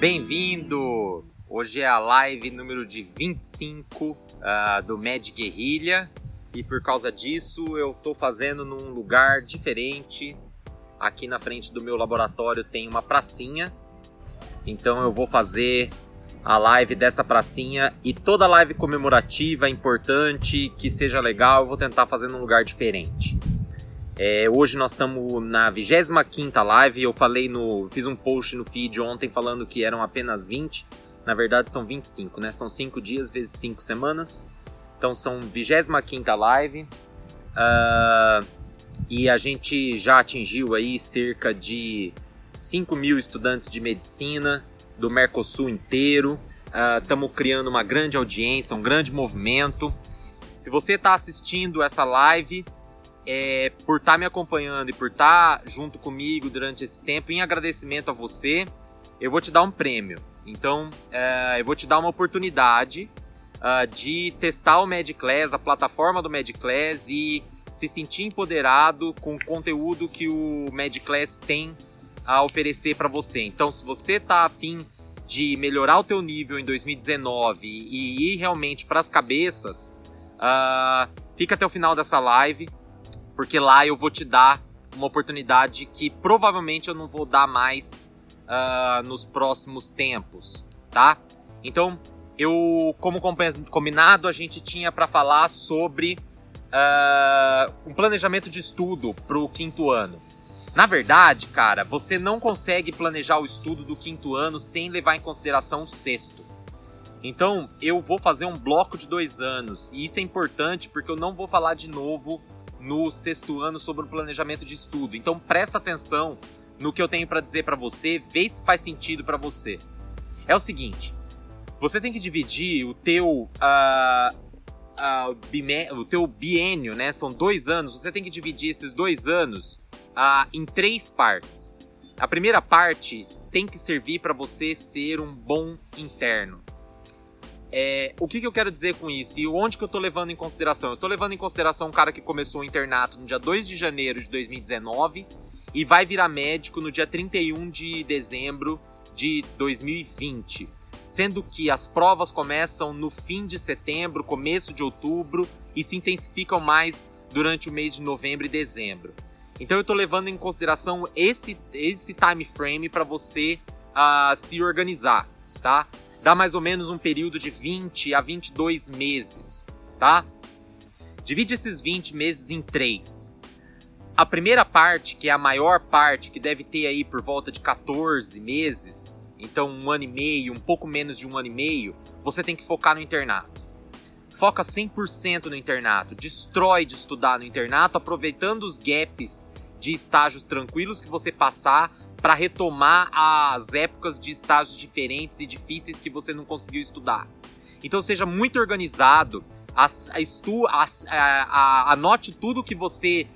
Bem-vindo! Hoje é a live número de 25 uh, do Med Guerrilha e por causa disso eu estou fazendo num lugar diferente. Aqui na frente do meu laboratório tem uma pracinha, então eu vou fazer a live dessa pracinha e toda live comemorativa importante que seja legal eu vou tentar fazer num lugar diferente. É, hoje nós estamos na 25 live. Eu falei no. Fiz um post no feed ontem falando que eram apenas 20. Na verdade são 25, né? São 5 dias vezes 5 semanas. Então são 25 live. Uh, e a gente já atingiu aí cerca de 5 mil estudantes de medicina do Mercosul inteiro. Estamos uh, criando uma grande audiência, um grande movimento. Se você está assistindo essa live, é, por estar tá me acompanhando e por estar tá junto comigo durante esse tempo, em agradecimento a você, eu vou te dar um prêmio. Então, é, eu vou te dar uma oportunidade uh, de testar o MedClass, a plataforma do MedClass e se sentir empoderado com o conteúdo que o MedClass tem a oferecer para você. Então, se você está afim de melhorar o teu nível em 2019 e ir realmente para as cabeças, uh, fica até o final dessa live porque lá eu vou te dar uma oportunidade que provavelmente eu não vou dar mais uh, nos próximos tempos, tá? Então, eu, como combinado, a gente tinha para falar sobre uh, um planejamento de estudo para o quinto ano. Na verdade, cara, você não consegue planejar o estudo do quinto ano sem levar em consideração o sexto. Então, eu vou fazer um bloco de dois anos. E isso é importante porque eu não vou falar de novo no sexto ano sobre o planejamento de estudo. Então presta atenção no que eu tenho para dizer para você, vê se faz sentido para você. É o seguinte, você tem que dividir o teu uh, uh, o teu biênio, né? São dois anos. Você tem que dividir esses dois anos uh, em três partes. A primeira parte tem que servir para você ser um bom interno. É, o que, que, eu quero dizer com isso e onde que eu tô levando em consideração? Eu tô levando em consideração um cara que começou o internato no dia 2 de janeiro de 2019 e vai virar médico no dia 31 de dezembro de 2020. Sendo que as provas começam no fim de setembro, começo de outubro e se intensificam mais durante o mês de novembro e dezembro. Então eu tô levando em consideração esse, esse time frame para você uh, se organizar, tá? Dá mais ou menos um período de 20 a 22 meses, tá? Divide esses 20 meses em três. A primeira parte, que é a maior parte, que deve ter aí por volta de 14 meses, então um ano e meio, um pouco menos de um ano e meio, você tem que focar no internato. Foca 100% no internato, destrói de estudar no internato, aproveitando os gaps de estágios tranquilos que você passar para retomar as épocas de estágios diferentes e difíceis que você não conseguiu estudar. Então seja muito organizado, as, estu, as, a, a, anote tudo que você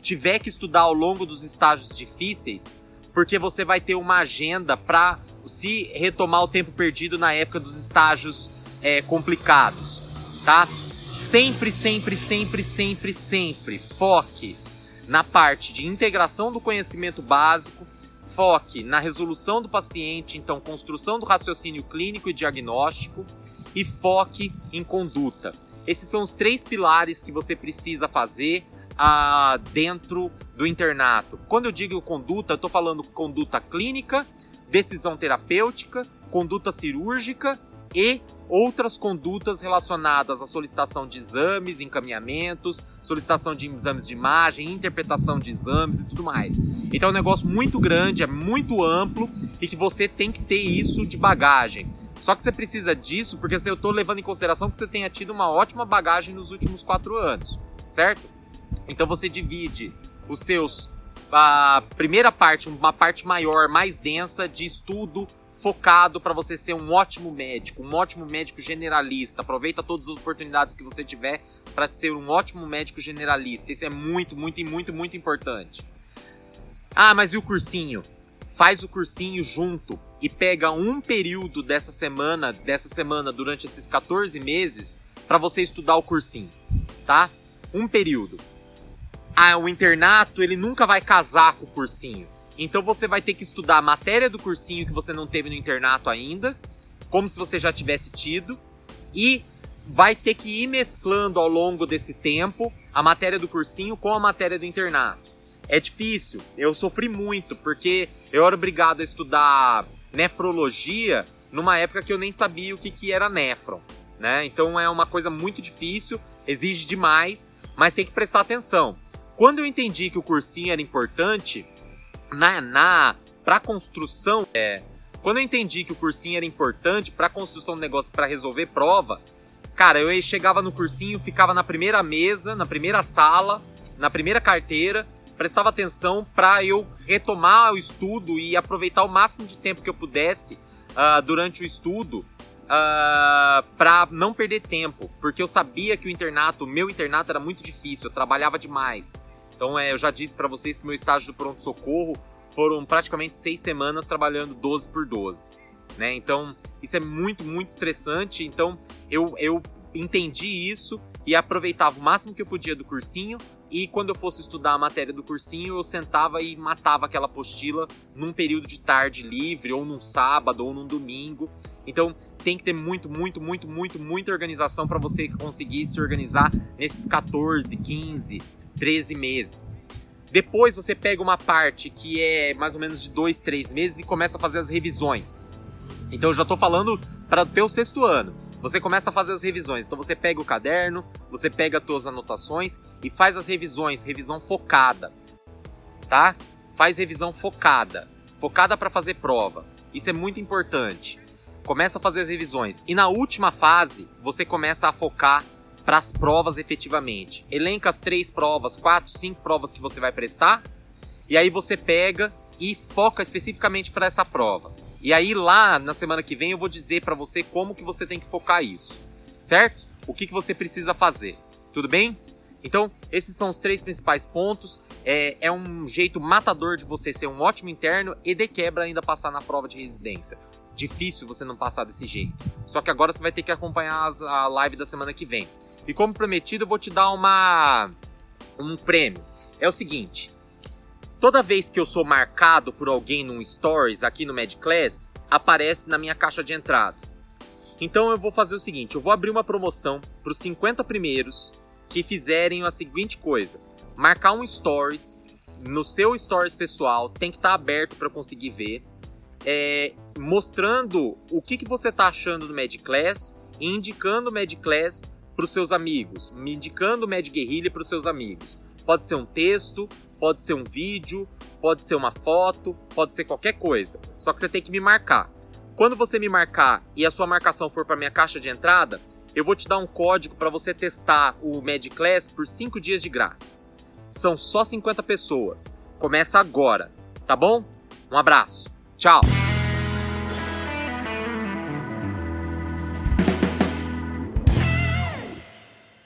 tiver que estudar ao longo dos estágios difíceis, porque você vai ter uma agenda para se retomar o tempo perdido na época dos estágios é, complicados, tá? Sempre, sempre, sempre, sempre, sempre foque na parte de integração do conhecimento básico foque na resolução do paciente, então construção do raciocínio clínico e diagnóstico, e foque em conduta. Esses são os três pilares que você precisa fazer ah, dentro do internato. Quando eu digo conduta, eu estou falando conduta clínica, decisão terapêutica, conduta cirúrgica e outras condutas relacionadas à solicitação de exames, encaminhamentos, solicitação de exames de imagem, interpretação de exames e tudo mais. Então é um negócio muito grande, é muito amplo e que você tem que ter isso de bagagem. Só que você precisa disso porque eu estou levando em consideração que você tenha tido uma ótima bagagem nos últimos quatro anos, certo? Então você divide os seus a primeira parte, uma parte maior, mais densa de estudo focado para você ser um ótimo médico, um ótimo médico generalista. Aproveita todas as oportunidades que você tiver para ser um ótimo médico generalista. Isso é muito, muito e muito, muito importante. Ah, mas e o cursinho? Faz o cursinho junto e pega um período dessa semana, dessa semana durante esses 14 meses para você estudar o cursinho, tá? Um período. Ah, o internato, ele nunca vai casar com o cursinho. Então você vai ter que estudar a matéria do cursinho que você não teve no internato ainda, como se você já tivesse tido, e vai ter que ir mesclando ao longo desse tempo a matéria do cursinho com a matéria do internato. É difícil, eu sofri muito, porque eu era obrigado a estudar nefrologia numa época que eu nem sabia o que, que era néfron, né? Então é uma coisa muito difícil, exige demais, mas tem que prestar atenção. Quando eu entendi que o cursinho era importante, na, na para construção, é, quando eu entendi que o cursinho era importante para construção do negócio, para resolver prova, cara, eu chegava no cursinho, ficava na primeira mesa, na primeira sala, na primeira carteira, prestava atenção para eu retomar o estudo e aproveitar o máximo de tempo que eu pudesse uh, durante o estudo uh, ah, para não perder tempo, porque eu sabia que o internato, o meu internato era muito difícil, eu trabalhava demais. Então, é, eu já disse para vocês que meu estágio do pronto-socorro foram praticamente seis semanas trabalhando 12 por 12. Né? Então, isso é muito, muito estressante. Então, eu, eu entendi isso e aproveitava o máximo que eu podia do cursinho. E quando eu fosse estudar a matéria do cursinho, eu sentava e matava aquela apostila num período de tarde livre, ou num sábado, ou num domingo. Então, tem que ter muito, muito, muito, muito, muita organização para você conseguir se organizar nesses 14, 15, 13 meses. Depois você pega uma parte que é mais ou menos de 2, 3 meses e começa a fazer as revisões. Então eu já estou falando para o teu sexto ano. Você começa a fazer as revisões. Então você pega o caderno, você pega as tuas anotações e faz as revisões, revisão focada. Tá? Faz revisão focada. Focada para fazer prova. Isso é muito importante. Começa a fazer as revisões. E na última fase, você começa a focar para as provas efetivamente. Elenca as três provas, quatro, cinco provas que você vai prestar, e aí você pega e foca especificamente para essa prova. E aí lá na semana que vem eu vou dizer para você como que você tem que focar isso, certo? O que, que você precisa fazer, tudo bem? Então, esses são os três principais pontos. É, é um jeito matador de você ser um ótimo interno e de quebra ainda passar na prova de residência. Difícil você não passar desse jeito. Só que agora você vai ter que acompanhar as, a live da semana que vem. E como prometido, eu vou te dar uma um prêmio. É o seguinte: toda vez que eu sou marcado por alguém num stories aqui no Mad Class, aparece na minha caixa de entrada. Então eu vou fazer o seguinte, eu vou abrir uma promoção para os 50 primeiros que fizerem a seguinte coisa: marcar um stories no seu stories pessoal, tem que estar tá aberto para conseguir ver, é, mostrando o que, que você está achando do Mad Class e indicando o Mad Class para os seus amigos, me indicando o Mad Guerrilha para os seus amigos. Pode ser um texto, pode ser um vídeo, pode ser uma foto, pode ser qualquer coisa. Só que você tem que me marcar. Quando você me marcar e a sua marcação for para minha caixa de entrada, eu vou te dar um código para você testar o Mad Class por 5 dias de graça. São só 50 pessoas. Começa agora, tá bom? Um abraço. Tchau.